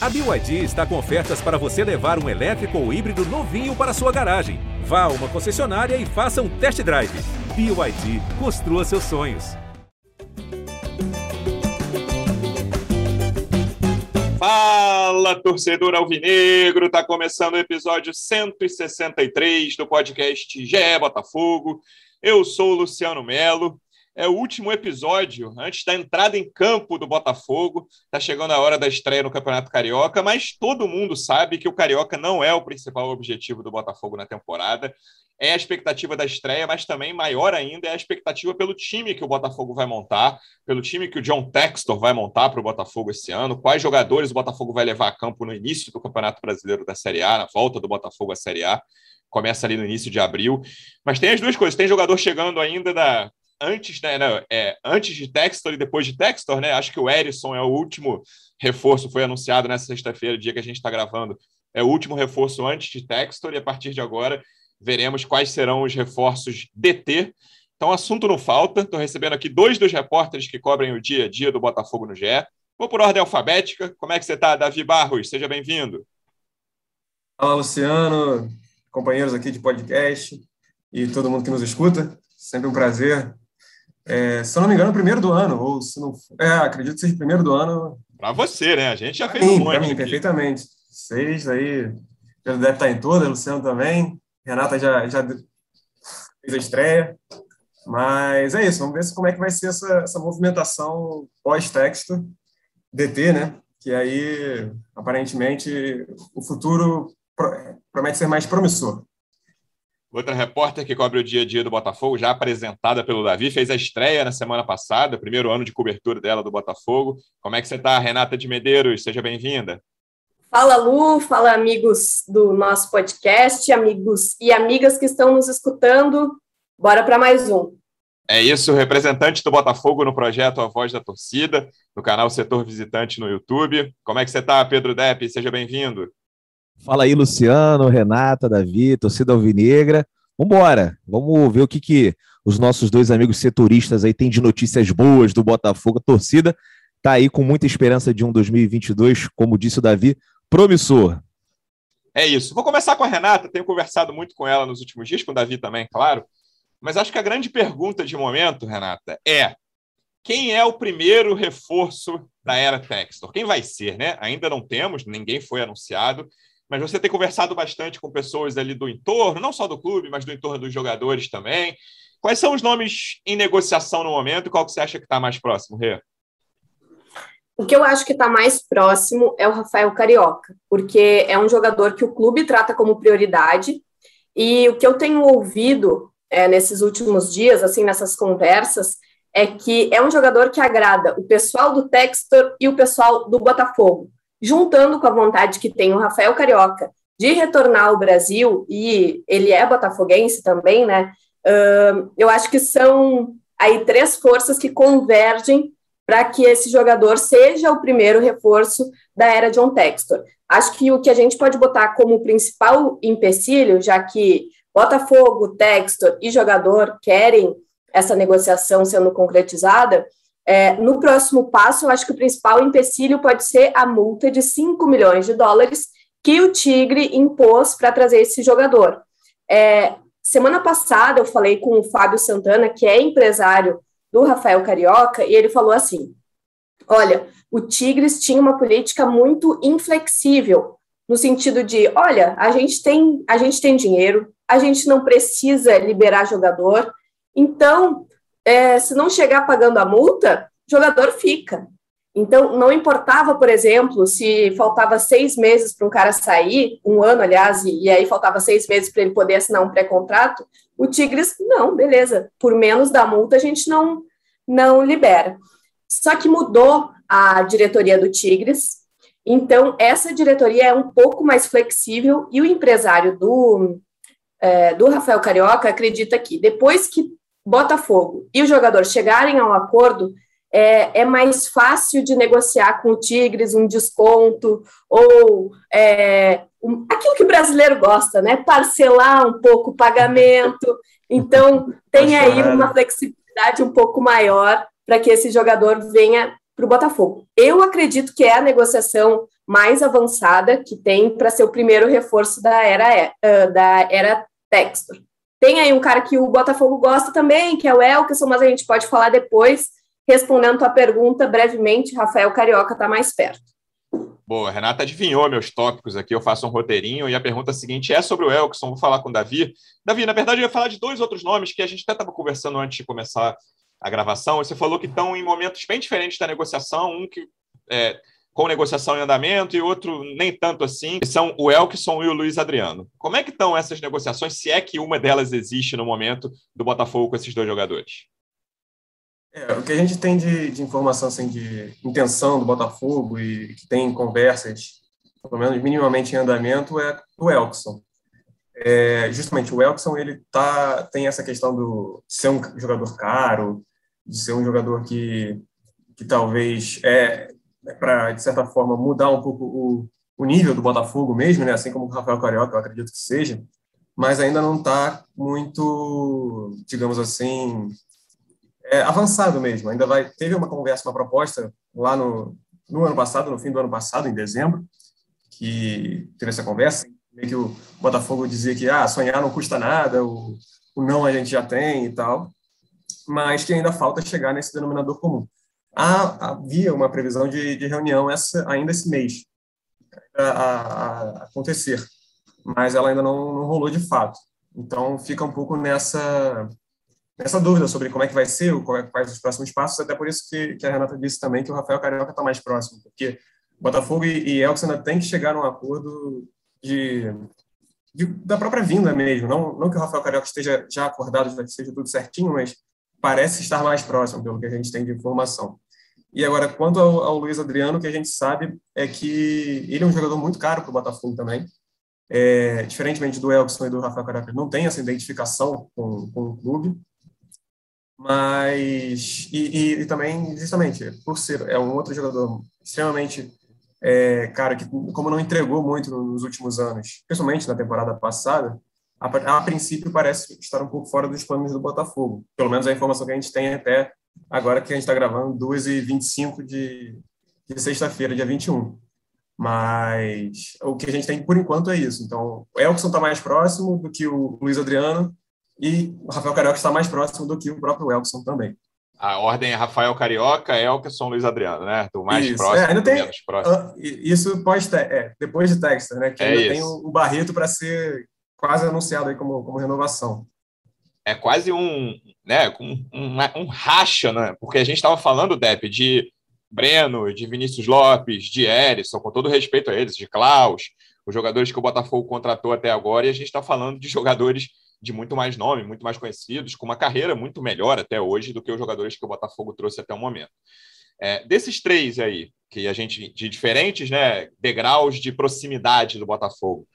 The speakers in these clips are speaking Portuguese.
A BYD está com ofertas para você levar um elétrico ou híbrido novinho para sua garagem. Vá a uma concessionária e faça um test drive. BYD, construa seus sonhos. Fala, torcedor alvinegro! Tá começando o episódio 163 do podcast GE Botafogo. Eu sou o Luciano Melo é o último episódio antes da entrada em campo do Botafogo. Está chegando a hora da estreia no Campeonato Carioca, mas todo mundo sabe que o Carioca não é o principal objetivo do Botafogo na temporada. É a expectativa da estreia, mas também maior ainda é a expectativa pelo time que o Botafogo vai montar, pelo time que o John Textor vai montar para o Botafogo esse ano, quais jogadores o Botafogo vai levar a campo no início do Campeonato Brasileiro da Série A, na volta do Botafogo à Série A começa ali no início de abril. Mas tem as duas coisas: tem jogador chegando ainda da, antes, né, não, é, antes de Textor e depois de Textor, né? Acho que o Erisson é o último reforço, foi anunciado nessa sexta-feira, dia que a gente está gravando. É o último reforço antes de Textor, e a partir de agora veremos quais serão os reforços DT. Então, assunto não falta. Estou recebendo aqui dois dos repórteres que cobrem o dia a dia do Botafogo no GE. Vou por ordem alfabética. Como é que você está, Davi Barros? Seja bem-vindo. Fala, Luciano, companheiros aqui de podcast e todo mundo que nos escuta. Sempre um prazer é, se eu não me engano, primeiro do ano, ou se não. É, acredito que seja primeiro do ano. Para você, né? A gente já fez Sim, um monte. Para mim, aqui. perfeitamente. Seis aí, já deve estar em toda, Luciano também. Renata já, já fez a estreia. Mas é isso, vamos ver como é que vai ser essa, essa movimentação pós-texto DT, né? Que aí, aparentemente, o futuro promete ser mais promissor. Outra repórter que cobre o dia a dia do Botafogo, já apresentada pelo Davi, fez a estreia na semana passada, primeiro ano de cobertura dela do Botafogo. Como é que você está, Renata de Medeiros? Seja bem-vinda. Fala, Lu, fala, amigos do nosso podcast, amigos e amigas que estão nos escutando. Bora para mais um. É isso, representante do Botafogo no projeto A Voz da Torcida, no canal Setor Visitante no YouTube. Como é que você está, Pedro Depp? Seja bem-vindo. Fala aí, Luciano, Renata, Davi, torcida alvinegra. Vambora, vamos ver o que, que os nossos dois amigos setoristas aí têm de notícias boas do Botafogo. A torcida tá aí com muita esperança de um 2022, como disse o Davi, promissor. É isso. Vou começar com a Renata, tenho conversado muito com ela nos últimos dias, com o Davi também, claro. Mas acho que a grande pergunta de momento, Renata, é quem é o primeiro reforço da era Textor? Quem vai ser, né? Ainda não temos, ninguém foi anunciado mas você tem conversado bastante com pessoas ali do entorno, não só do clube, mas do entorno dos jogadores também. Quais são os nomes em negociação no momento qual que você acha que está mais próximo, Rê? O que eu acho que está mais próximo é o Rafael Carioca, porque é um jogador que o clube trata como prioridade. E o que eu tenho ouvido é, nesses últimos dias, assim, nessas conversas, é que é um jogador que agrada o pessoal do Textor e o pessoal do Botafogo juntando com a vontade que tem o Rafael Carioca de retornar ao Brasil, e ele é botafoguense também, né? Uh, eu acho que são aí três forças que convergem para que esse jogador seja o primeiro reforço da era John Textor. Acho que o que a gente pode botar como principal empecilho, já que Botafogo, Textor e jogador querem essa negociação sendo concretizada, é, no próximo passo, eu acho que o principal empecilho pode ser a multa de 5 milhões de dólares que o Tigre impôs para trazer esse jogador. É, semana passada, eu falei com o Fábio Santana, que é empresário do Rafael Carioca, e ele falou assim: olha, o Tigres tinha uma política muito inflexível, no sentido de, olha, a gente tem, a gente tem dinheiro, a gente não precisa liberar jogador, então é, se não chegar pagando a multa, o jogador fica. Então, não importava, por exemplo, se faltava seis meses para um cara sair, um ano, aliás, e, e aí faltava seis meses para ele poder assinar um pré-contrato, o Tigres, não, beleza, por menos da multa a gente não, não libera. Só que mudou a diretoria do Tigres, então essa diretoria é um pouco mais flexível e o empresário do, é, do Rafael Carioca acredita que depois que Botafogo e o jogador chegarem a um acordo, é, é, mais fácil de negociar com o Tigres um desconto ou é, um, aquilo que o brasileiro gosta, né? Parcelar um pouco o pagamento. Então, tem aí uma flexibilidade um pouco maior para que esse jogador venha para o Botafogo. Eu acredito que é a negociação mais avançada que tem para ser o primeiro reforço da era, uh, da era Textor. Tem aí um cara que o Botafogo gosta também, que é o Elkerson, mas a gente pode falar depois. Respondendo a pergunta brevemente, Rafael Carioca está mais perto. Boa, Renata adivinhou meus tópicos aqui, eu faço um roteirinho e a pergunta seguinte é sobre o Elkson, vou falar com o Davi. Davi, na verdade eu ia falar de dois outros nomes que a gente até estava conversando antes de começar a gravação. Você falou que estão em momentos bem diferentes da negociação, um que é, com negociação em andamento e outro nem tanto assim, são o Elkson e o Luiz Adriano. Como é que estão essas negociações, se é que uma delas existe no momento do Botafogo com esses dois jogadores? É, o que a gente tem de, de, informação assim, de intenção do Botafogo e que tem conversas, pelo menos minimamente em andamento, é o Elkson. É, justamente, o Elkson ele tá, tem essa questão do, ser um jogador caro, de ser um jogador que, que talvez é para, de certa forma, mudar um pouco o, o nível do Botafogo mesmo, né? assim como o Rafael Carioca, eu acredito que seja, mas ainda não está muito, digamos assim, é, avançado mesmo. Ainda vai teve uma conversa, uma proposta lá no, no ano passado, no fim do ano passado, em dezembro, que teve essa conversa, meio que o Botafogo dizia que ah, sonhar não custa nada, o, o não a gente já tem e tal, mas que ainda falta chegar nesse denominador comum. Há, havia uma previsão de, de reunião essa, ainda esse mês a, a, a acontecer, mas ela ainda não, não rolou de fato. Então fica um pouco nessa essa dúvida sobre como é que vai ser, é, quais os próximos passos, até por isso que, que a Renata disse também que o Rafael Carioca está mais próximo, porque Botafogo e, e Elks ainda tem que chegar a um acordo de, de, da própria vinda mesmo, não, não que o Rafael Carioca esteja já acordado, já esteja tudo certinho, mas parece estar mais próximo, pelo que a gente tem de informação. E agora, quanto ao, ao Luiz Adriano, o que a gente sabe é que ele é um jogador muito caro para o Botafogo também, é, diferentemente do Elkson e do Rafael Carioca, não tem essa identificação com, com o clube, mas, e, e, e, também, justamente, por ser é um outro jogador extremamente, é, cara, que como não entregou muito nos últimos anos, principalmente na temporada passada, a, a, princípio parece estar um pouco fora dos planos do Botafogo. Pelo menos a informação que a gente tem até agora que a gente está gravando, 2h25 de, de sexta-feira, dia 21. Mas o que a gente tem por enquanto é isso. Então, o Elkson está mais próximo do que o Luiz Adriano, e o Rafael Carioca está mais próximo do que o próprio Elkson também. A ordem é Rafael Carioca, Elkson, Luiz Adriano, né? Do mais isso. próximo, é, ainda tem, menos próximo. Isso pode é, depois de Texas, né? Que é ainda isso. tem o, o Barreto para ser quase anunciado aí como, como renovação. É quase um, né, um, um, um racha, né? Porque a gente estava falando, Depp, de Breno, de Vinícius Lopes, de Erisson, com todo respeito a eles, de Klaus, os jogadores que o Botafogo contratou até agora, e a gente está falando de jogadores de muito mais nome, muito mais conhecidos, com uma carreira muito melhor até hoje do que os jogadores que o Botafogo trouxe até o momento. É, desses três aí, que a gente, de diferentes né, degraus de proximidade do Botafogo,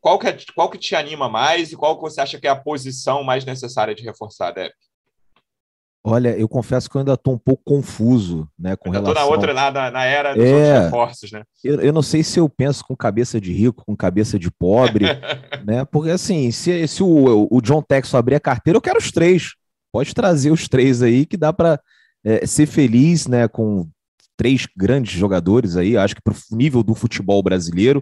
qual que, é, qual que te anima mais e qual que você acha que é a posição mais necessária de reforçar, Deb? Olha, eu confesso que eu ainda estou um pouco confuso, né, com relação... Estou na outra, na, na era dos é, reforços, né? Eu, eu, não sei se eu penso com cabeça de rico, com cabeça de pobre, né? Porque assim, se, se o, o John Texo abrir a carteira, eu quero os três. Pode trazer os três aí que dá para é, ser feliz, né, com três grandes jogadores aí. Acho que para o nível do futebol brasileiro,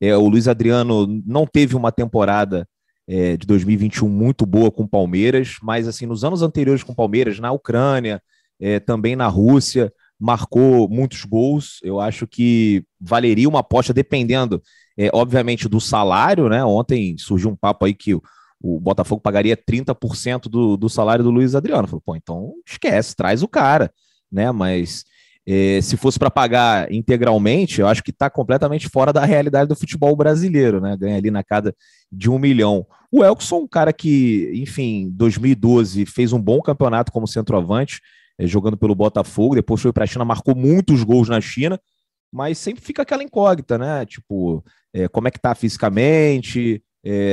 é, o Luiz Adriano não teve uma temporada é, de 2021 muito boa com o Palmeiras, mas assim, nos anos anteriores com o Palmeiras, na Ucrânia, é, também na Rússia, marcou muitos gols. Eu acho que valeria uma aposta, dependendo, é, obviamente, do salário, né? Ontem surgiu um papo aí que o, o Botafogo pagaria 30% do, do salário do Luiz Adriano. Falei, pô, então esquece, traz o cara, né? Mas é, se fosse para pagar integralmente, eu acho que está completamente fora da realidade do futebol brasileiro, né? Ganha ali na cada de um milhão. O Elkson, um cara que, enfim, 2012 fez um bom campeonato como centroavante, é, jogando pelo Botafogo, depois foi para a China, marcou muitos gols na China, mas sempre fica aquela incógnita, né? Tipo, é, como é que tá fisicamente?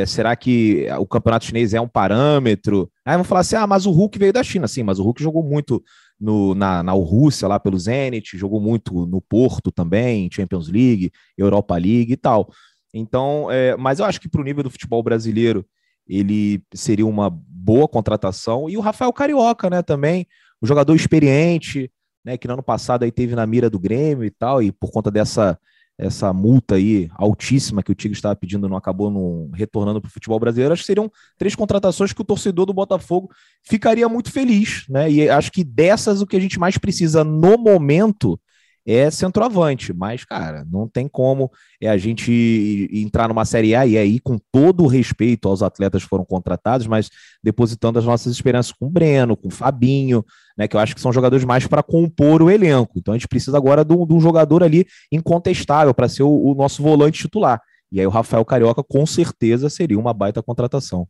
Será que o campeonato chinês é um parâmetro? Aí vão falar assim: ah, mas o Hulk veio da China. Sim, mas o Hulk jogou muito no, na, na Rússia, lá pelo Zenit, jogou muito no Porto também, Champions League, Europa League e tal. Então, é, mas eu acho que para o nível do futebol brasileiro, ele seria uma boa contratação. E o Rafael Carioca, né, também, um jogador experiente, né, que no ano passado aí teve na mira do Grêmio e tal, e por conta dessa essa multa aí altíssima que o Tigre estava pedindo não acabou não retornando para o futebol brasileiro, acho que seriam três contratações que o torcedor do Botafogo ficaria muito feliz, né? E acho que dessas o que a gente mais precisa no momento é centroavante, mas, cara, não tem como é a gente entrar numa Série A e aí, com todo o respeito aos atletas que foram contratados, mas depositando as nossas esperanças com o Breno, com o Fabinho, né, que eu acho que são jogadores mais para compor o elenco. Então a gente precisa agora de um, jogador ali incontestável para ser o, o nosso volante titular. E aí o Rafael Carioca com certeza seria uma baita contratação.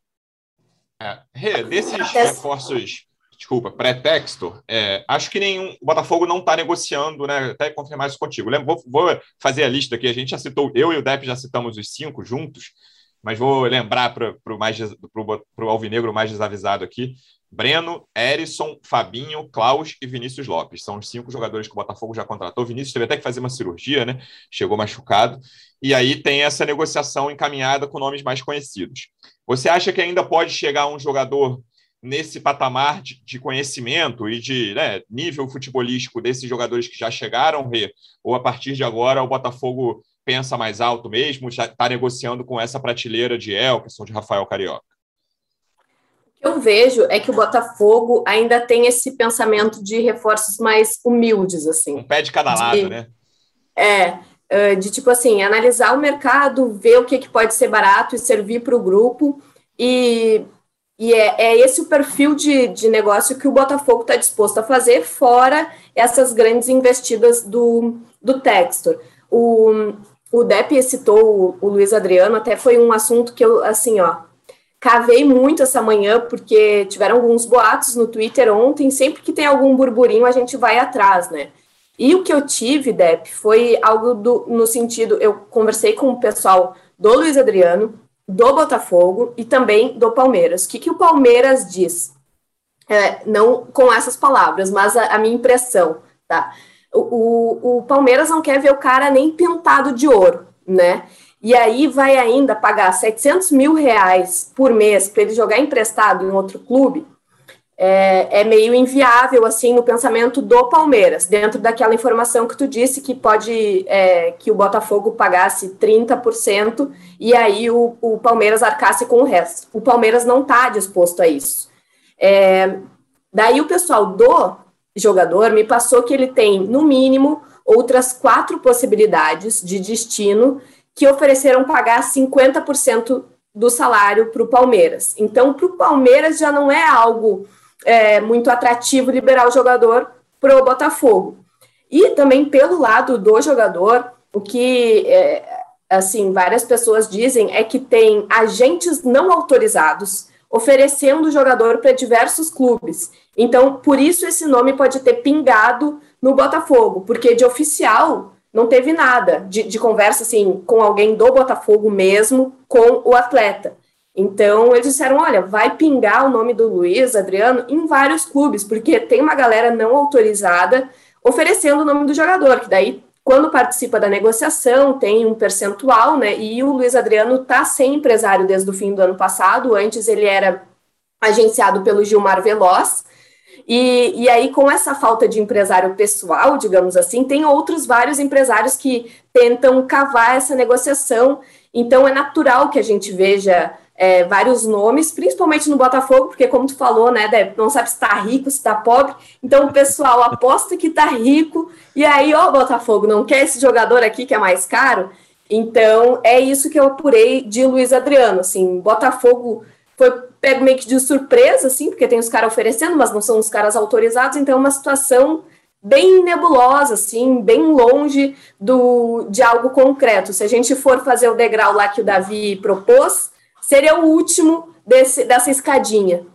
É, desses reforços desculpa, pretexto, é, acho que nenhum. O Botafogo não está negociando, né? Até confirmar isso contigo. Vou, vou, fazer a lista aqui. A gente já citou, eu e o Depp já citamos os cinco juntos, mas vou lembrar para o Alvinegro mais desavisado aqui. Breno, Erisson, Fabinho, Klaus e Vinícius Lopes. São os cinco jogadores que o Botafogo já contratou. O Vinícius teve até que fazer uma cirurgia, né? Chegou machucado. E aí tem essa negociação encaminhada com nomes mais conhecidos. Você acha que ainda pode chegar um jogador nesse patamar de, de conhecimento e de né, nível futebolístico desses jogadores que já chegaram, Rê? Ou a partir de agora o Botafogo pensa mais alto mesmo, já está negociando com essa prateleira de Elkerson, de Rafael Carioca? O que eu vejo é que o Botafogo ainda tem esse pensamento de reforços mais humildes, assim. Um pé de cada lado, de, né? É, de tipo assim, analisar o mercado, ver o que, que pode ser barato e servir para o grupo e e é, é esse o perfil de, de negócio que o Botafogo está disposto a fazer, fora essas grandes investidas do, do Textor. O, o Depp citou o, o Luiz Adriano, até foi um assunto que eu, assim, ó, cavei muito essa manhã, porque tiveram alguns boatos no Twitter ontem, sempre que tem algum burburinho a gente vai atrás, né? E o que eu tive, Depp, foi algo do, no sentido, eu conversei com o pessoal do Luiz Adriano, do Botafogo e também do Palmeiras. O que, que o Palmeiras diz? É, não com essas palavras, mas a, a minha impressão, tá? O, o, o, Palmeiras não quer ver o cara nem pintado de ouro, né? E aí vai ainda pagar 700 mil reais por mês para ele jogar emprestado em outro clube é, é, meio inviável assim no pensamento do Palmeiras, dentro daquela informação que tu disse que pode é, que o Botafogo pagasse 30% e aí o, o, Palmeiras arcasse com o resto. O Palmeiras não está disposto a isso. É, daí o pessoal do jogador me passou que ele tem, no mínimo, outras quatro possibilidades de destino que ofereceram pagar 50% do salário para o Palmeiras. Então, para o Palmeiras já não é algo é, muito atrativo liberar o jogador para o Botafogo. E também pelo lado do jogador, o que é, assim várias pessoas dizem é que tem agentes não autorizados oferecendo o jogador para diversos clubes. Então, por isso esse nome pode ter pingado no Botafogo, porque de oficial não teve nada de, de conversa assim com alguém do Botafogo mesmo com o atleta. Então, eles disseram: olha, vai pingar o nome do Luiz Adriano em vários clubes, porque tem uma galera não autorizada oferecendo o nome do jogador, que daí, quando participa da negociação, tem um percentual, né? E o Luiz Adriano está sem empresário desde o fim do ano passado. Antes ele era agenciado pelo Gilmar Veloz. E, e aí, com essa falta de empresário pessoal, digamos assim, tem outros vários empresários que tentam cavar essa negociação. Então, é natural que a gente veja é, vários nomes, principalmente no Botafogo, porque como tu falou, né, Deb, não sabe se está rico, se está pobre, então o pessoal aposta que está rico, e aí, ó, Botafogo, não quer esse jogador aqui que é mais caro? Então, é isso que eu apurei de Luiz Adriano, assim, Botafogo foi pego meio que de surpresa, assim, porque tem os caras oferecendo, mas não são os caras autorizados, então é uma situação bem nebulosa, assim, bem longe do, de algo concreto. Se a gente for fazer o degrau lá que o Davi propôs, seria o último desse, dessa escadinha.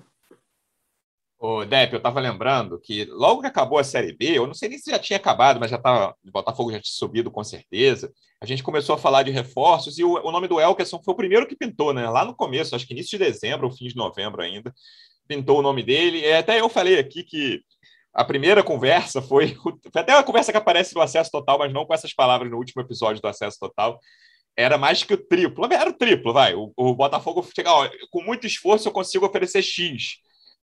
Ô, Depp, eu estava lembrando que logo que acabou a Série B, eu não sei nem se já tinha acabado, mas já estava, o Botafogo já tinha subido com certeza. A gente começou a falar de reforços e o, o nome do Elkerson foi o primeiro que pintou, né? Lá no começo, acho que início de dezembro ou fim de novembro ainda, pintou o nome dele. E até eu falei aqui que a primeira conversa foi, foi até uma conversa que aparece no Acesso Total, mas não com essas palavras no último episódio do Acesso Total, era mais que o triplo. Era o triplo, vai. O, o Botafogo chega, ó, com muito esforço eu consigo oferecer X.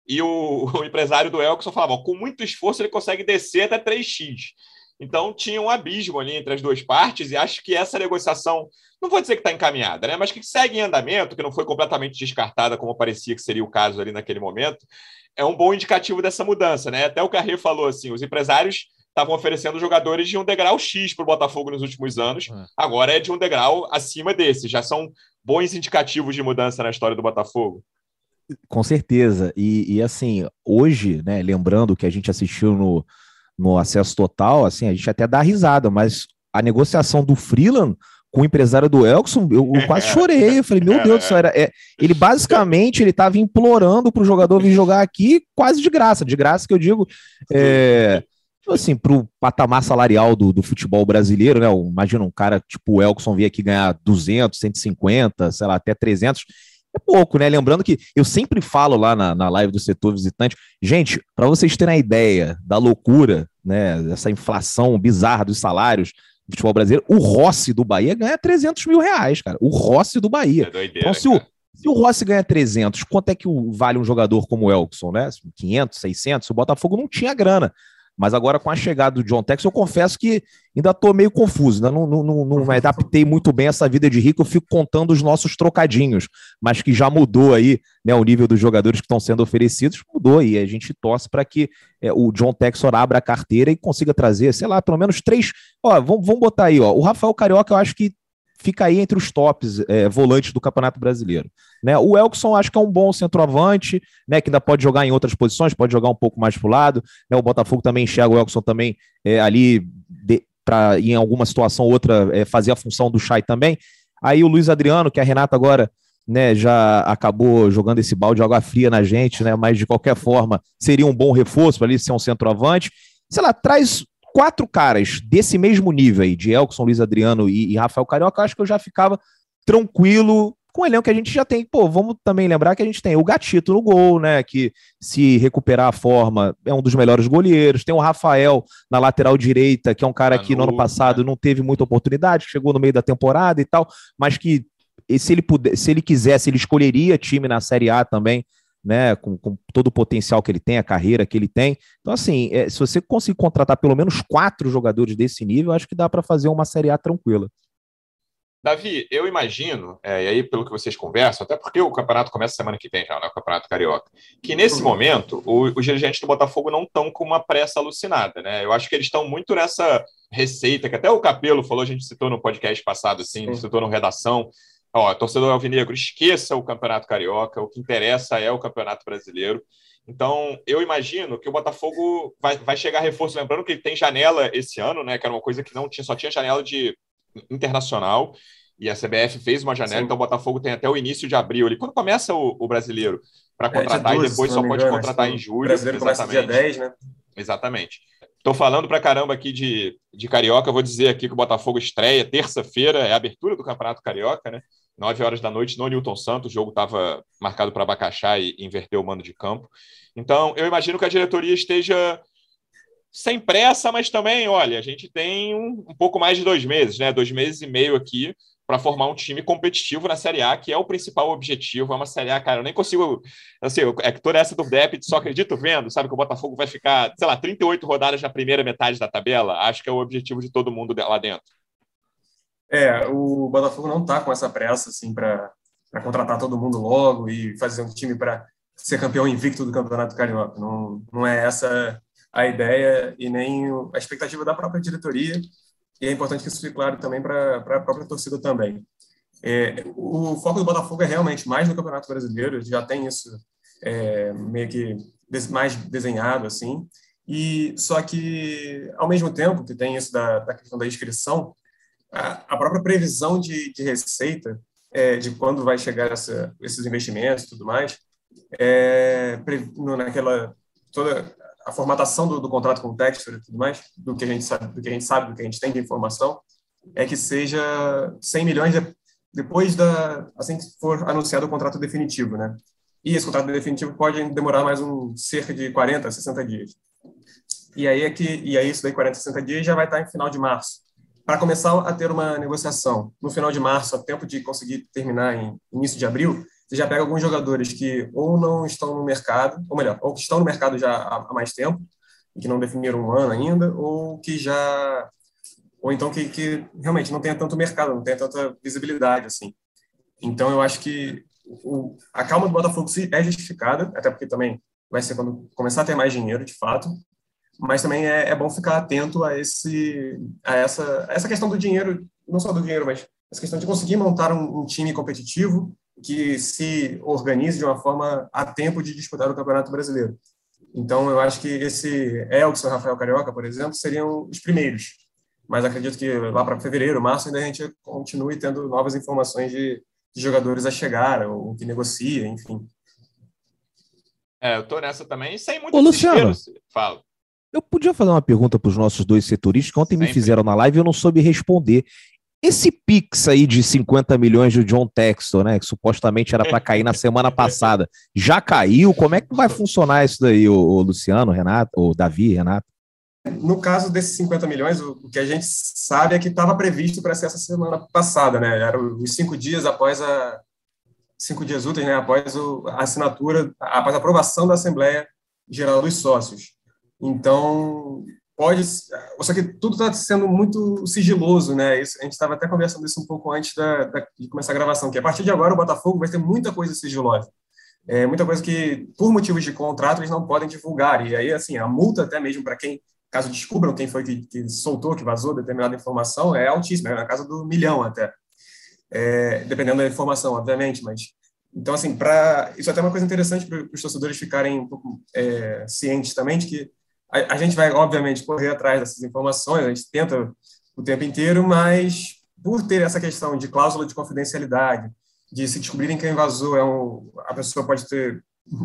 E o, o empresário do Elkson falava, ó, com muito esforço ele consegue descer até 3X. Então tinha um abismo ali entre as duas partes e acho que essa negociação, não vou dizer que está encaminhada, né? mas que segue em andamento, que não foi completamente descartada como parecia que seria o caso ali naquele momento, é um bom indicativo dessa mudança. Né? Até o Carreiro falou assim, os empresários estavam oferecendo jogadores de um degrau X para o Botafogo nos últimos anos, é. agora é de um degrau acima desse. Já são bons indicativos de mudança na história do Botafogo. Com certeza. E, e assim, hoje, né, lembrando que a gente assistiu no, no acesso total, assim, a gente até dá risada, mas a negociação do Freeland com o empresário do Elkson, eu, eu quase chorei. Eu falei, meu Deus do céu, era, é, ele basicamente ele estava implorando para o jogador vir jogar aqui quase de graça, de graça que eu digo. É, assim, pro patamar salarial do, do futebol brasileiro, né? Imagina um cara tipo o Elkson vir aqui ganhar 200, 150, sei lá, até 300. É pouco, né? Lembrando que eu sempre falo lá na, na live do setor visitante, gente, para vocês terem a ideia da loucura, né? Dessa inflação bizarra dos salários do futebol brasileiro, o Rossi do Bahia ganha 300 mil reais, cara. O Rossi do Bahia. É doideira, então, se o, se o Rossi ganha 300, quanto é que vale um jogador como o Elkson, né? 500, 600? O Botafogo não tinha grana. Mas agora, com a chegada do John Tex, eu confesso que ainda estou meio confuso, ainda não, não, não, não me adaptei muito bem a essa vida de rico, eu fico contando os nossos trocadinhos, mas que já mudou aí né, o nível dos jogadores que estão sendo oferecidos, mudou aí. A gente torce para que é, o John Texor abra a carteira e consiga trazer, sei lá, pelo menos três. Ó, vamos, vamos botar aí, ó. O Rafael Carioca, eu acho que fica aí entre os tops é, volantes do Campeonato Brasileiro. Né? O Elkson acho que é um bom centroavante, né, que ainda pode jogar em outras posições, pode jogar um pouco mais para o lado. Né? O Botafogo também enxerga o Elkson também é, ali para, em alguma situação ou outra, é, fazer a função do Chay também. Aí o Luiz Adriano, que a Renata agora né, já acabou jogando esse balde de água fria na gente, né, mas de qualquer forma seria um bom reforço para ali ser um centroavante. Sei lá, traz quatro caras desse mesmo nível aí, de Elkson, Luiz Adriano e, e Rafael Carioca, acho que eu já ficava tranquilo com o elenco que a gente já tem. Pô, vamos também lembrar que a gente tem o Gatito no gol, né? Que se recuperar a forma é um dos melhores goleiros. Tem o Rafael na lateral direita, que é um cara que no ano passado não teve muita oportunidade, chegou no meio da temporada e tal, mas que se ele puder, se ele quisesse, ele escolheria time na Série A também né, com, com, todo o potencial que ele tem, a carreira que ele tem. Então, assim, é, se você conseguir contratar pelo menos quatro jogadores desse nível, acho que dá para fazer uma Série A tranquila. Davi, eu imagino, é, e aí pelo que vocês conversam, até porque o campeonato começa semana que vem já, né, o Campeonato Carioca, que nesse uhum. momento o, os dirigentes do Botafogo não estão com uma pressa alucinada, né? Eu acho que eles estão muito nessa receita, que até o Capelo falou, a gente citou no podcast passado, assim, Sim. citou no Redação, Ó, torcedor alvinegro, esqueça o Campeonato Carioca, o que interessa é o Campeonato Brasileiro. Então, eu imagino que o Botafogo vai, vai chegar reforço, lembrando que ele tem janela esse ano, né? Que era uma coisa que não tinha, só tinha janela de internacional. E a CBF fez uma janela, Sim. então o Botafogo tem até o início de abril. E quando começa o, o brasileiro para é, contratar é, 12, e depois só pode engano, contratar em julho. O brasileiro exatamente. começa dia 10, né? Exatamente. Estou falando para caramba aqui de, de Carioca. Vou dizer aqui que o Botafogo estreia terça-feira, é a abertura do Campeonato Carioca, né? 9 horas da noite no Newton Santos. O jogo estava marcado para Abacaxá e inverteu o mando de campo. Então, eu imagino que a diretoria esteja sem pressa, mas também, olha, a gente tem um, um pouco mais de dois meses, né? Dois meses e meio aqui para formar um time competitivo na Série A, que é o principal objetivo. É uma Série A, cara, eu nem consigo. Assim, é que toda essa do débito, só acredito vendo, sabe, que o Botafogo vai ficar, sei lá, 38 rodadas na primeira metade da tabela. Acho que é o objetivo de todo mundo lá dentro. É, o Botafogo não está com essa pressa assim para contratar todo mundo logo e fazer um time para ser campeão invicto do Campeonato Carioca. Não, não é essa a ideia e nem a expectativa da própria diretoria. E é importante que isso fique claro também para a própria torcida também. É, o foco do Botafogo é realmente mais no Campeonato Brasileiro, já tem isso é, meio que mais desenhado assim. E só que ao mesmo tempo que tem isso da, da questão da inscrição, a, própria previsão de, de receita, é, de quando vai chegar essa, esses investimentos e tudo mais, é, naquela toda a formatação do, do contrato com o Textor e tudo mais, do que a gente sabe, do que a gente sabe, do que a gente tem de informação, é que seja 100 milhões de, depois da assim que for anunciado o contrato definitivo, né? E esse contrato definitivo pode demorar mais um cerca de 40, 60 dias. E aí é que e aí isso daí 40, 60 dias já vai estar em final de março para começar a ter uma negociação no final de março, a tempo de conseguir terminar em início de abril, você já pega alguns jogadores que ou não estão no mercado, ou melhor, ou que estão no mercado já há mais tempo, e que não definiram um ano ainda, ou que já ou então que, que realmente não tenha tanto mercado, não tenha tanta visibilidade assim. Então eu acho que o, a calma do Botafogo é justificada, até porque também vai ser quando começar a ter mais dinheiro, de fato, mas também é, é bom ficar atento a esse a essa a essa questão do dinheiro, não só do dinheiro, mas essa questão de conseguir montar um, um time competitivo que se organize de uma forma a tempo de disputar o Campeonato Brasileiro. Então, eu acho que esse Elkson Rafael Carioca, por exemplo, seriam os primeiros. Mas acredito que lá para fevereiro, março, ainda a gente continue tendo novas informações de, de jogadores a chegar, ou que negocia, enfim. É, eu tô nessa também, sem muito Ô, Luciano, Fala. Eu podia fazer uma pergunta para os nossos dois setoristas, que ontem Sempre. me fizeram na live e eu não soube responder. Esse Pix aí de 50 milhões do John Textor, né? Que supostamente era para cair na semana passada, já caiu? Como é que vai funcionar isso daí, o, o Luciano, Renato, ou Davi, Renato? No caso desses 50 milhões, o, o que a gente sabe é que estava previsto para ser essa semana passada, né? Era os cinco dias após a. Cinco dias úteis, né? Após o, a assinatura, após a aprovação da Assembleia Geral dos Sócios. Então, pode. Só que tudo está sendo muito sigiloso, né? Isso, a gente estava até conversando isso um pouco antes da, da, de começar a gravação, que a partir de agora o Botafogo vai ter muita coisa sigilosa. É, muita coisa que, por motivos de contrato, eles não podem divulgar. E aí, assim, a multa, até mesmo para quem, caso descubram quem foi que, que, soltou, que vazou determinada informação, é altíssima, é na casa do milhão até. É, dependendo da informação, obviamente, mas. Então, assim, para isso é até uma coisa interessante para os torcedores ficarem um pouco é, cientes também de que a, gente vai, obviamente, correr atrás dessas informações, a gente tenta o tempo inteiro, mas por ter essa questão de cláusula de confidencialidade, de se descobrirem quem vazou, é um, a pessoa pode ter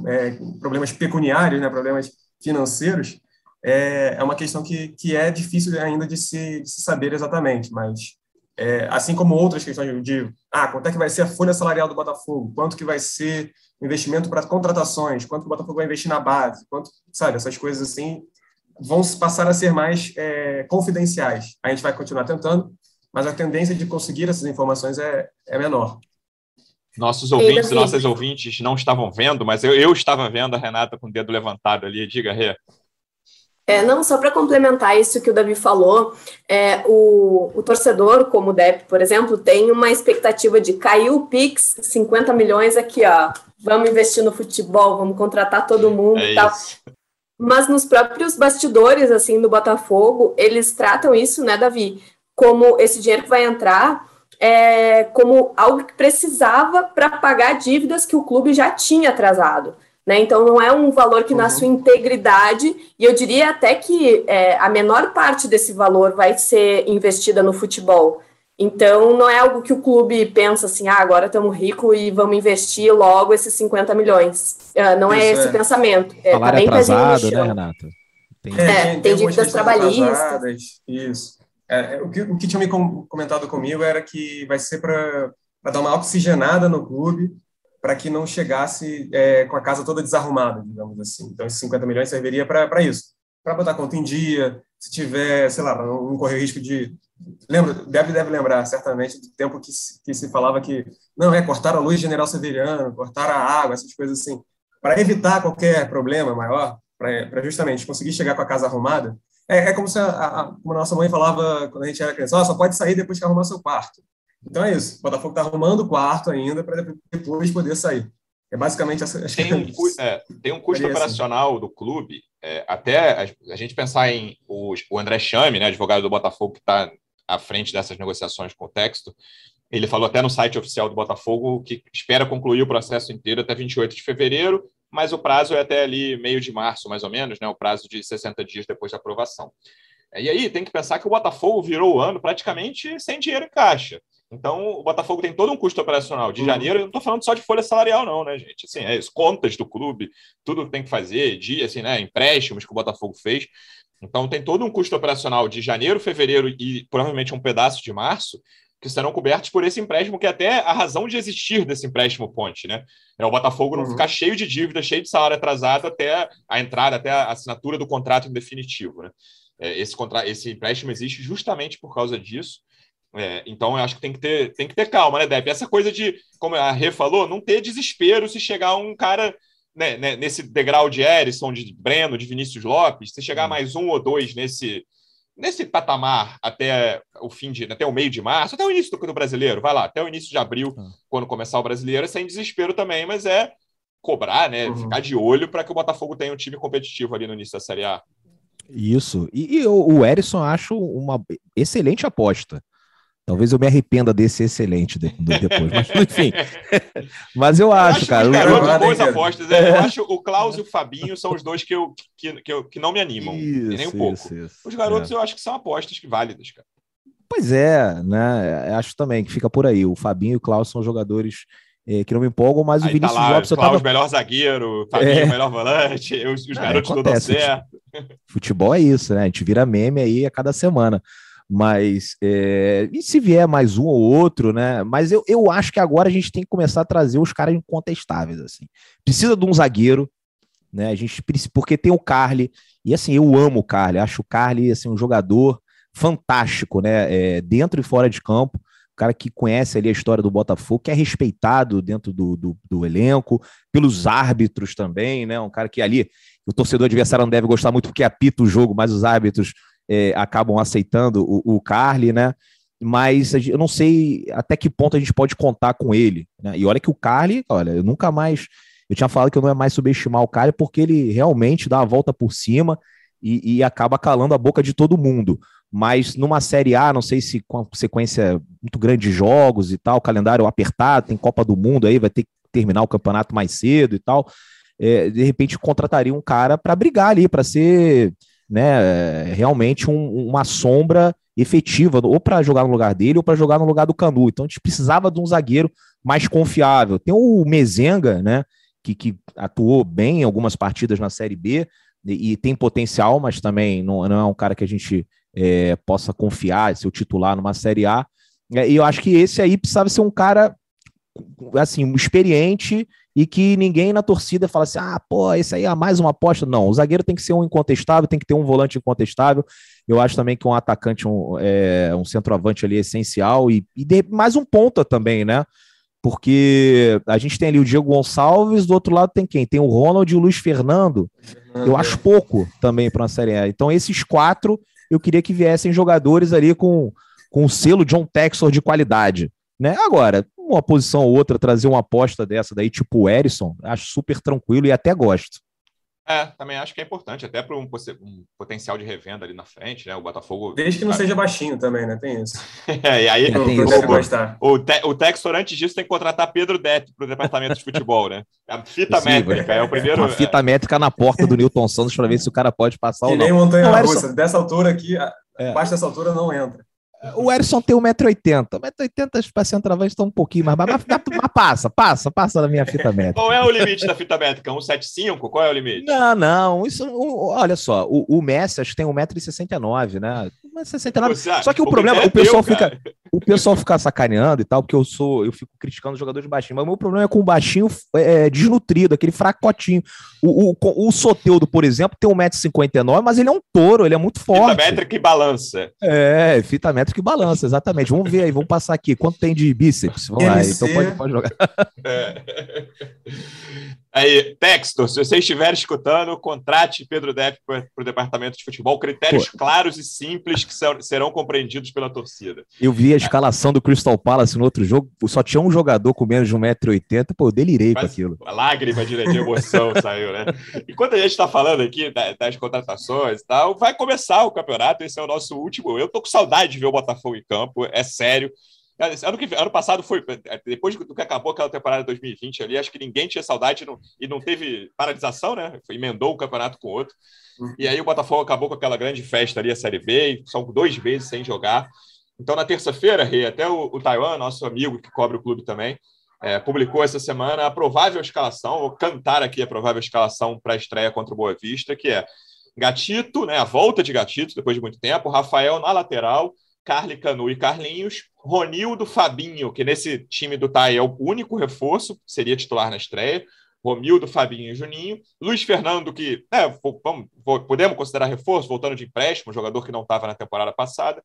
é, problemas pecuniários, né, problemas financeiros, é, é uma questão que, que é difícil ainda de se, de se saber exatamente, mas é, assim como outras questões de ah, quanto é que vai ser a folha salarial do Botafogo, quanto que vai ser o investimento para contratações, quanto o Botafogo vai investir na base, quanto, sabe, essas coisas assim, vão passar a ser mais é, confidenciais. A gente vai continuar tentando, mas a tendência de conseguir essas informações é, é menor. Nossos ouvintes nossas ouvintes não estavam vendo, mas eu, eu estava vendo a Renata com o dedo levantado ali. Diga, Rê. É, não, só para complementar isso que o Davi falou, é, o, o, torcedor, como o Depp, por exemplo, tem uma expectativa de cair o Pix, 50 milhões aqui, ó. Vamos investir no futebol, vamos contratar todo mundo é e tal. Isso mas nos próprios bastidores, assim, do Botafogo, eles tratam isso, né, Davi, como esse dinheiro que vai entrar é, como algo que precisava para pagar dívidas que o clube já tinha atrasado. Né? Então, não é um valor que, uhum. na sua integridade, e eu diria até que é, a menor parte desse valor vai ser investida no futebol. Então, não é algo que o clube pensa assim, ah, agora estamos ricos e vamos investir logo esses 50 milhões. Uh, não é Isso é esse é. pensamento. É, tá bem atrasado, né, Renata? Tem, é, tem, tem, dívidas trabalhistas. Isso. É, é, o, que, o que tinha me comentado comigo era que vai ser para dar uma oxigenada no clube, para que não chegasse é, com a casa toda desarrumada, digamos assim. Então, esses 50 milhões serviria para isso. Para botar conta em dia, se tiver, sei lá, não correr risco de lembra, deve, deve lembrar certamente do tempo que se, que se falava que não é cortar a luz General Severiano, cortar a água, essas coisas assim, para evitar qualquer problema maior, para justamente conseguir chegar com a casa arrumada. É, é como se a, a, como a nossa mãe falava quando a gente era criança, oh, só pode sair depois que arrumar seu quarto. Então é isso, o Botafogo está arrumando o quarto ainda para depois poder sair. É basicamente essa. Tem um, é, tem um custo operacional assim. do clube. É, até a, a, gente pensar em o, o André Chame, né, advogado do Botafogo, que está à frente dessas negociações com o texto, ele falou até no site oficial do Botafogo que espera concluir o processo inteiro até 28 de fevereiro, mas o prazo é até ali meio de março, mais ou menos, né? o prazo de 60 dias depois da aprovação. E aí tem que pensar que o Botafogo virou o ano praticamente sem dinheiro em caixa. Então, o Botafogo tem todo um custo operacional. De uhum. janeiro, eu não estou falando só de folha salarial, não, né, gente? Assim, é isso, contas do clube, tudo que tem que fazer, dia, assim, né, empréstimos que o Botafogo fez. Então, tem todo um custo operacional de janeiro, fevereiro e provavelmente um pedaço de março que serão cobertos por esse empréstimo, que é até a razão de existir desse empréstimo ponte, né? É o Botafogo não uhum. ficar cheio de dívida, cheio de salário atrasado até a entrada, até a assinatura do contrato em definitivo, né? É, esse, contra... esse empréstimo existe justamente por causa disso. É, então, eu acho que tem que ter, tem que ter calma, né, Deb? Essa coisa de, como a Rê falou, não ter desespero se chegar um cara né, né, nesse degrau de Erisson, de Breno, de Vinícius Lopes, se chegar mais um ou dois nesse, nesse patamar até o fim de até o meio de março, até o início do, do brasileiro, vai lá, até o início de abril, uhum. quando começar o brasileiro, é sem desespero também, mas é cobrar, né? Uhum. Ficar de olho para que o Botafogo tenha um time competitivo ali no início da Série A. Isso. E, e o, o Erisson acho uma excelente aposta. Talvez eu me arrependa desse excelente depois, mas enfim. mas eu acho, eu acho cara. Os garotos boas apostas. É. Eu acho o Klaus e o Fabinho são os dois que, eu, que, que, eu, que não me animam, isso, nem um pouco. Isso, isso. Os garotos é. eu acho que são apostas que válidas, cara. Pois é, né? Acho também que fica por aí. O Fabinho e o Klaus são jogadores é, que não me empolgam, mas aí o Vinícius tá lá, Lopes... Klaus, tava... melhor zagueiro, Fabinho, é. melhor volante, os, os garotos não dão certo. Futebol é isso, né? A gente vira meme aí a cada semana. Mas é, e se vier mais um ou outro, né? Mas eu, eu acho que agora a gente tem que começar a trazer os caras incontestáveis, assim. Precisa de um zagueiro, né? A gente porque tem o Carly, e assim, eu amo o Carly, acho o Carly assim, um jogador fantástico, né? É, dentro e fora de campo, cara que conhece ali a história do Botafogo, que é respeitado dentro do, do, do elenco, pelos árbitros também, né? Um cara que ali o torcedor adversário não deve gostar muito porque apita o jogo, mas os árbitros é, acabam aceitando o, o Carly, né? Mas eu não sei até que ponto a gente pode contar com ele. Né? E olha que o Carly, olha, eu nunca mais. Eu tinha falado que eu não ia mais subestimar o Carly porque ele realmente dá a volta por cima e, e acaba calando a boca de todo mundo. Mas numa Série A, não sei se com a sequência muito grande de jogos e tal, calendário apertado, tem Copa do Mundo aí, vai ter que terminar o campeonato mais cedo e tal. É, de repente contrataria um cara para brigar ali, para ser né, realmente um, uma sombra efetiva, ou para jogar no lugar dele ou para jogar no lugar do Canu. Então a gente precisava de um zagueiro mais confiável. Tem o Mezenga, né, que, que atuou bem em algumas partidas na Série B e, e tem potencial, mas também não, não, é um cara que a gente é, possa confiar, ser o titular numa Série A. É, e eu acho que esse aí precisava ser um cara assim, experiente e que ninguém na torcida fala assim: ah, pô, esse aí é mais uma aposta. Não, o zagueiro tem que ser um incontestável, tem que ter um volante incontestável. Eu acho também que um atacante, um, é, um centroavante ali é essencial e, e de, mais um ponta também, né? Porque a gente tem ali o Diego Gonçalves, do outro lado tem quem? Tem o Ronald e o Luiz Fernando. Eu acho pouco também para uma Série A. Então, esses quatro, eu queria que viessem jogadores ali com, com o selo John Texor de qualidade. Né? Agora, uma posição ou outra, trazer uma aposta dessa daí, tipo o Erisson, acho super tranquilo e até gosto. É, também acho que é importante, até para um, um, potencial de revenda ali na frente, né? O Botafogo. Desde que não seja baixinho também, né? Tem isso. é, e aí é, tem o, o, te, o Textor, antes disso, tem que contratar Pedro Depp para o departamento de futebol, né? A fita Possível. métrica é o primeiro. A fita métrica na porta do Newton Santos para ver se o cara pode passar que ou não. Nem montanha russa. Dessa altura aqui, é. abaixo dessa altura não entra. O Erisson tem 1,80m. 1,80m para centroavante está um pouquinho mais baixo. Mas, mas, passa, passa, passa da minha fita métrica. Qual é o limite da fita métrica? 1,75? Qual é o limite? Não, não. Isso, olha só, o, o Messi acho que tem 1,69m, né? 69. Só que o, problema, o pessoal fica, o pessoal fica sacaneando e tal, porque eu sou, eu fico criticando o jogador de baixinho, mas o meu problema é com o baixinho é, é desnutrido, aquele fracotinho. O, o, o Soteudo, por exemplo, tem 1,59m, mas ele é um touro, ele é muito forte. Fita métrica e balança. É, fita métrica e balança, exatamente. Vamos ver aí, vamos passar aqui. Quanto tem de bíceps? Vamos lá, então pode, pode jogar. É. Aí, Textor, se você estiver escutando, contrate Pedro Depp para o departamento de futebol. Critérios Pô. claros e simples que serão compreendidos pela torcida. Eu vi a escalação do Crystal Palace no outro jogo, só tinha um jogador com menos de 1,80m. Pô, eu delirei Quase com aquilo. A lágrima de, de emoção saiu, né? Enquanto a gente está falando aqui das contratações e tal, vai começar o campeonato. Esse é o nosso último. Eu tô com saudade de ver o Botafogo em campo, é sério. Ano, que, ano passado foi, depois do que acabou aquela temporada de 2020 ali, acho que ninguém tinha saudade não, e não teve paralisação, né? Foi, emendou um campeonato com outro. E aí o Botafogo acabou com aquela grande festa ali, a Série B, são dois meses sem jogar. Então, na terça-feira, até o, o Taiwan, nosso amigo que cobre o clube também, é, publicou essa semana a provável escalação, vou cantar aqui a provável escalação para a estreia contra o Boa Vista, que é Gatito, né, a volta de Gatito depois de muito tempo, Rafael na lateral, Carly Canu e Carlinhos, Ronildo Fabinho, que nesse time do Tai é o único reforço, seria titular na estreia, Romildo, Fabinho e Juninho, Luiz Fernando, que é, vamos, podemos considerar reforço, voltando de empréstimo, jogador que não estava na temporada passada,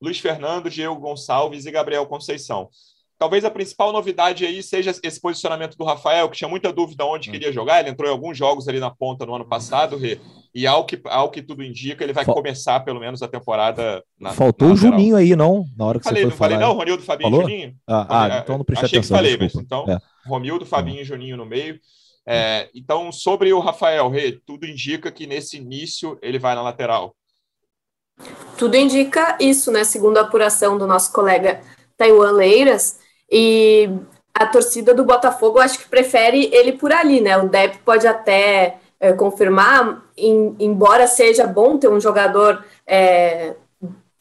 Luiz Fernando, Diego Gonçalves e Gabriel Conceição. Talvez a principal novidade aí seja esse posicionamento do Rafael, que tinha muita dúvida onde Hum. queria jogar. Ele entrou em alguns jogos ali na ponta no ano passado, Rê, e ao que, ao que tudo indica, ele vai Fal- começar pelo menos a temporada na Faltou na o lateral. Juninho aí, não? Na hora que Falei, você não foi falei falar. não, Ronildo, Fabinho Falou? e Juninho? Ah, Falei, ah, então não prestei Achei atenção. que falei, mas desculpa. então, É. Romildo, Fabinho e Juninho no meio. É, então, sobre o Rafael, Rê, tudo indica que nesse início ele vai na lateral. Tudo indica isso, né? Segundo a apuração do nosso colega Taiwan Leiras, e a torcida do Botafogo acho que prefere ele por ali, né? O Depp pode até é, confirmar, em- embora seja bom ter um jogador é,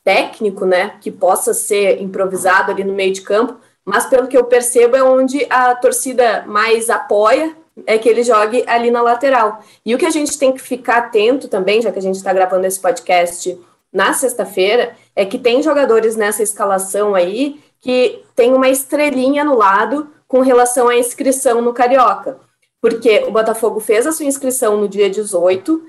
técnico, né? Que possa ser improvisado ali no meio de campo, mas pelo que eu percebo é onde a torcida mais apoia é que ele jogue ali na lateral. E o que a gente tem que ficar atento também, já que a gente está gravando esse podcast na sexta-feira, é que tem jogadores nessa escalação aí que tem uma estrelinha no lado com relação à inscrição no Carioca. Porque o Botafogo fez a sua inscrição no dia 18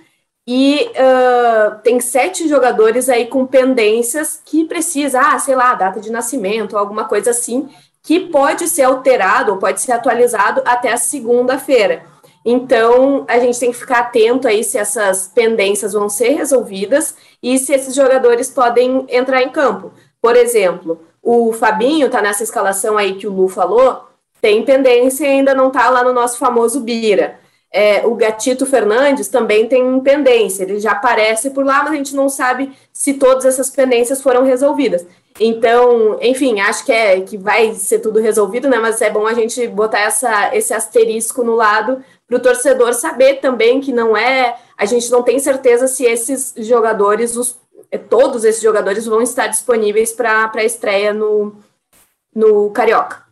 e uh, tem sete jogadores aí com pendências que precisa, ah, sei lá, data de nascimento, alguma coisa assim, que pode ser alterado ou pode ser atualizado até a segunda-feira. Então, a gente tem que ficar atento aí se essas pendências vão ser resolvidas e se esses jogadores podem entrar em campo. Por exemplo, o Fabinho está nessa escalação aí que o Lu falou, tem pendência e ainda não está lá no nosso famoso Bira. É, o Gatito Fernandes também tem pendência, ele já aparece por lá, mas a gente não sabe se todas essas pendências foram resolvidas. Então, enfim, acho que, é, que vai ser tudo resolvido, né? Mas é bom a gente botar essa, esse asterisco no lado para o torcedor saber também que não é. A gente não tem certeza se esses jogadores, os, todos esses jogadores vão estar disponíveis para a estreia no, no Carioca.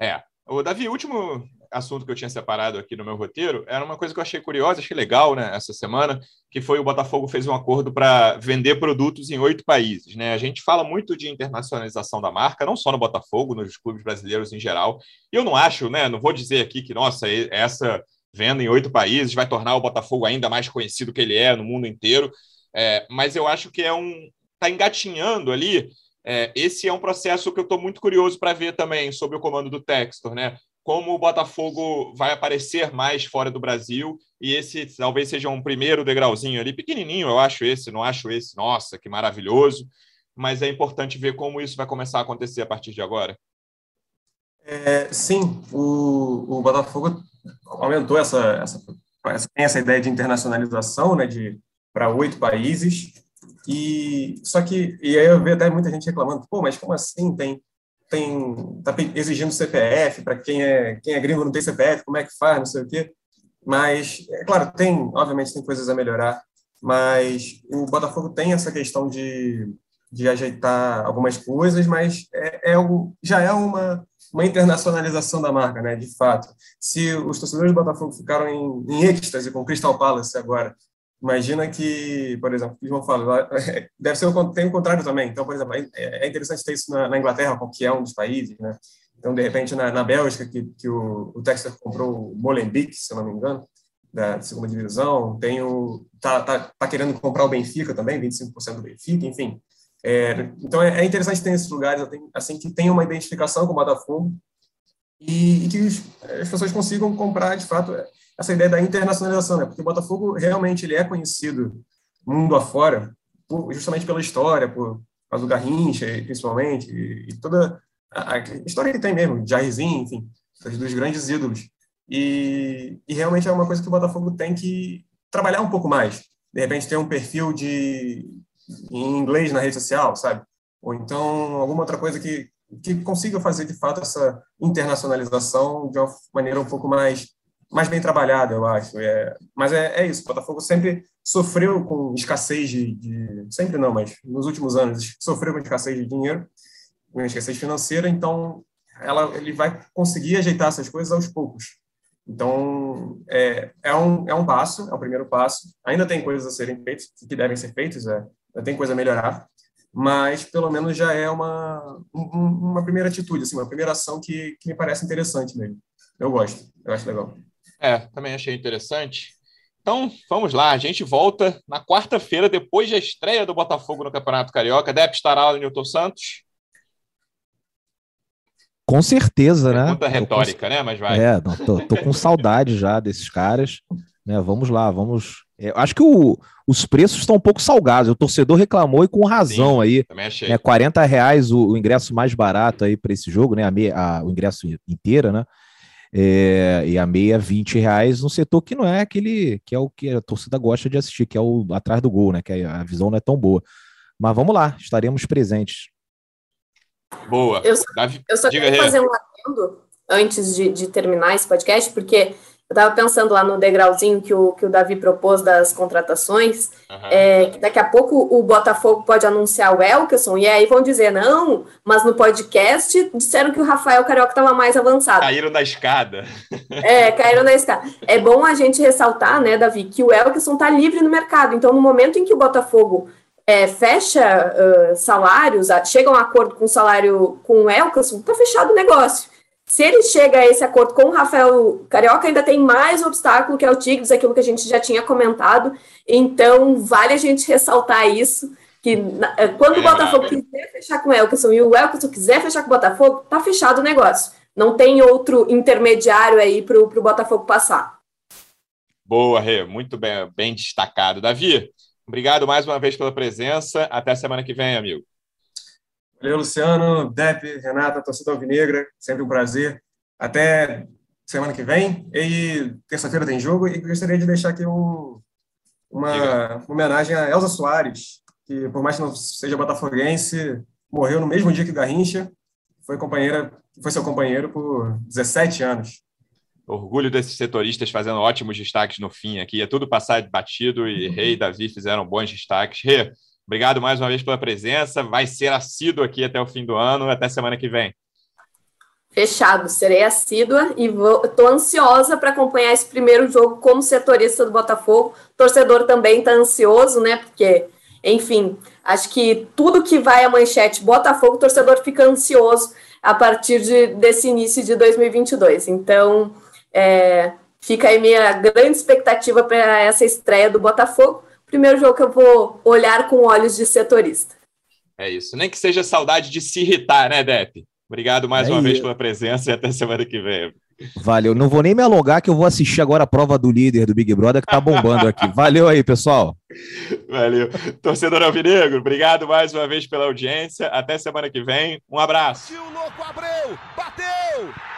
É. O Davi, último assunto que eu tinha separado aqui no meu roteiro era uma coisa que eu achei curiosa, achei legal, né, essa semana, que foi o Botafogo fez um acordo para vender produtos em oito países, né? A gente fala muito de internacionalização da marca, não só no Botafogo, nos clubes brasileiros em geral. E eu não acho, né, não vou dizer aqui que nossa, essa venda em oito países vai tornar o Botafogo ainda mais conhecido que ele é no mundo inteiro, é, mas eu acho que é um tá engatinhando ali. É, esse é um processo que eu estou muito curioso para ver também sobre o comando do Textor, né? como o Botafogo vai aparecer mais fora do Brasil, e esse talvez seja um primeiro degrauzinho ali, pequenininho, eu acho esse, não acho esse, nossa, que maravilhoso, mas é importante ver como isso vai começar a acontecer a partir de agora. É, sim, o, o Botafogo aumentou essa, essa, essa, tem essa ideia de internacionalização, né, de para oito países, e só que, e aí eu vejo até muita gente reclamando, pô, mas como assim? Tem tem tá exigindo CPF para quem é quem é gringo não tem CPF como é que faz? Não sei o quê. Mas é claro tem obviamente tem coisas a melhorar mas o Botafogo tem essa questão de, de ajeitar algumas coisas mas é, é um, já é uma uma internacionalização da marca né de fato. Se os torcedores do Botafogo ficaram em, em êxtase com o Crystal Palace agora Imagina que, por exemplo, o João fala, deve ser o, tem o contrário também. Então, por exemplo, é interessante ter isso na, na Inglaterra, que é um dos países, né? Então, de repente, na, na Bélgica, que, que o, o Texas comprou o Molenbeek, se eu não me engano, da segunda divisão, tem o tá, tá, tá querendo comprar o Benfica também, 25% do Benfica, enfim. É, então, é, é, interessante ter esses lugares assim que tem uma identificação com o Botafogo e, e que os, as pessoas consigam comprar, de fato, essa ideia da internacionalização, né? Porque o Botafogo realmente ele é conhecido mundo afora, por, justamente pela história, por causa do Garrincha, principalmente, e, e toda a, a, história que tem mesmo, Jairzinho, enfim, dos grandes ídolos. E, e, realmente é uma coisa que o Botafogo tem que trabalhar um pouco mais. De repente ter um perfil de em inglês na rede social, sabe? Ou então alguma outra coisa que que consiga fazer de fato essa internacionalização de uma maneira um pouco mais mais bem trabalhada, eu acho. É, mas é, é, isso, o Botafogo sempre sofreu com escassez de, de, Sempre não, mas nos últimos anos sofreu com escassez de dinheiro, com escassez financeira, então ela, ele vai conseguir ajeitar essas coisas aos poucos. Então, é, é, um, é um passo, é o primeiro passo. Ainda tem coisas a serem feitas, que devem ser feitas, é, tem coisa a melhorar, mas pelo menos já é uma, um, uma primeira atitude, assim, uma primeira ação que, que me parece interessante mesmo. Eu gosto, eu acho legal. É, também achei interessante. Então, vamos lá. A gente volta na quarta-feira, depois da estreia do Botafogo no Campeonato Carioca. Deve estará lá o Newton Santos. Com certeza, né? Pergunta retórica, com... né? Mas vai. É, não, tô, tô, com saudade já desses caras. Né? Vamos lá, vamos. É, acho que o, os preços estão um pouco salgados. O torcedor reclamou e com razão Sim, aí. Também achei. Né? 40 reais o, o ingresso mais barato aí para esse jogo, né? A meia, a, o ingresso inteiro, né? É, e a meia 20 reais no setor que não é aquele que é o que a torcida gosta de assistir, que é o atrás do gol, né? Que a visão não é tão boa. Mas vamos lá, estaremos presentes. Boa. Eu, eu só quero fazer um adendo antes de, de, terminar esse podcast, porque eu estava pensando lá no degrauzinho que o, que o Davi propôs das contratações, uhum. é, que daqui a pouco o Botafogo pode anunciar o Elkerson, e aí vão dizer, não, mas no podcast disseram que o Rafael Carioca estava mais avançado. Caíram na escada. É, caíram na escada. É bom a gente ressaltar, né, Davi, que o Elkerson está livre no mercado, então no momento em que o Botafogo é, fecha uh, salários, chega a um acordo com o salário com o Elkerson, está fechado o negócio. Se ele chega a esse acordo com o Rafael Carioca, ainda tem mais obstáculo, que é o Tigres, aquilo que a gente já tinha comentado. Então, vale a gente ressaltar isso, que eh, quando o Botafogo quiser fechar com o Elkerson e o Elkerson quiser fechar com o Botafogo, está fechado o negócio. Não tem outro intermediário aí para o Botafogo passar. Boa, Rê, muito bem, bem destacado. Davi, Obrigado mais uma vez pela presença. Até semana que vem, amigo. Valeu, Luciano, Depp, Renata, torcida alvinegra, sempre um prazer. Até semana que vem. E terça-feira tem jogo e gostaria de deixar aqui um, uma, uma, homenagem a Elza Soares, que por mais que não seja botafoguense, morreu no mesmo dia que Garrincha, foi companheira, foi seu companheiro por 17 anos. Orgulho desses setoristas fazendo ótimos destaques no fim aqui. É tudo passar batido e uhum. Rei e Davi fizeram bons destaques. Rê, obrigado mais uma vez pela presença. Vai ser assíduo aqui até o fim do ano. Até semana que vem. Fechado, serei assídua e estou ansiosa para acompanhar esse primeiro jogo como setorista do Botafogo. Torcedor também está ansioso, né? Porque, enfim, acho que tudo que vai à manchete Botafogo, o torcedor fica ansioso a partir de, desse início de 2022. Então, é, fica aí minha grande expectativa para essa estreia do Botafogo. Primeiro jogo que eu vou olhar com olhos de setorista. É isso. Nem que seja saudade de se irritar, né, Depp? Obrigado mais é uma vez pela presença e até semana que vem. Valeu. Não vou nem me alongar que eu vou assistir agora a prova do líder do Big Brother que tá bombando aqui. Valeu aí, pessoal. Valeu. Torcedor Alvinegro, obrigado mais uma vez pela audiência. Até semana que vem. Um abraço. o louco Abreu, bateu!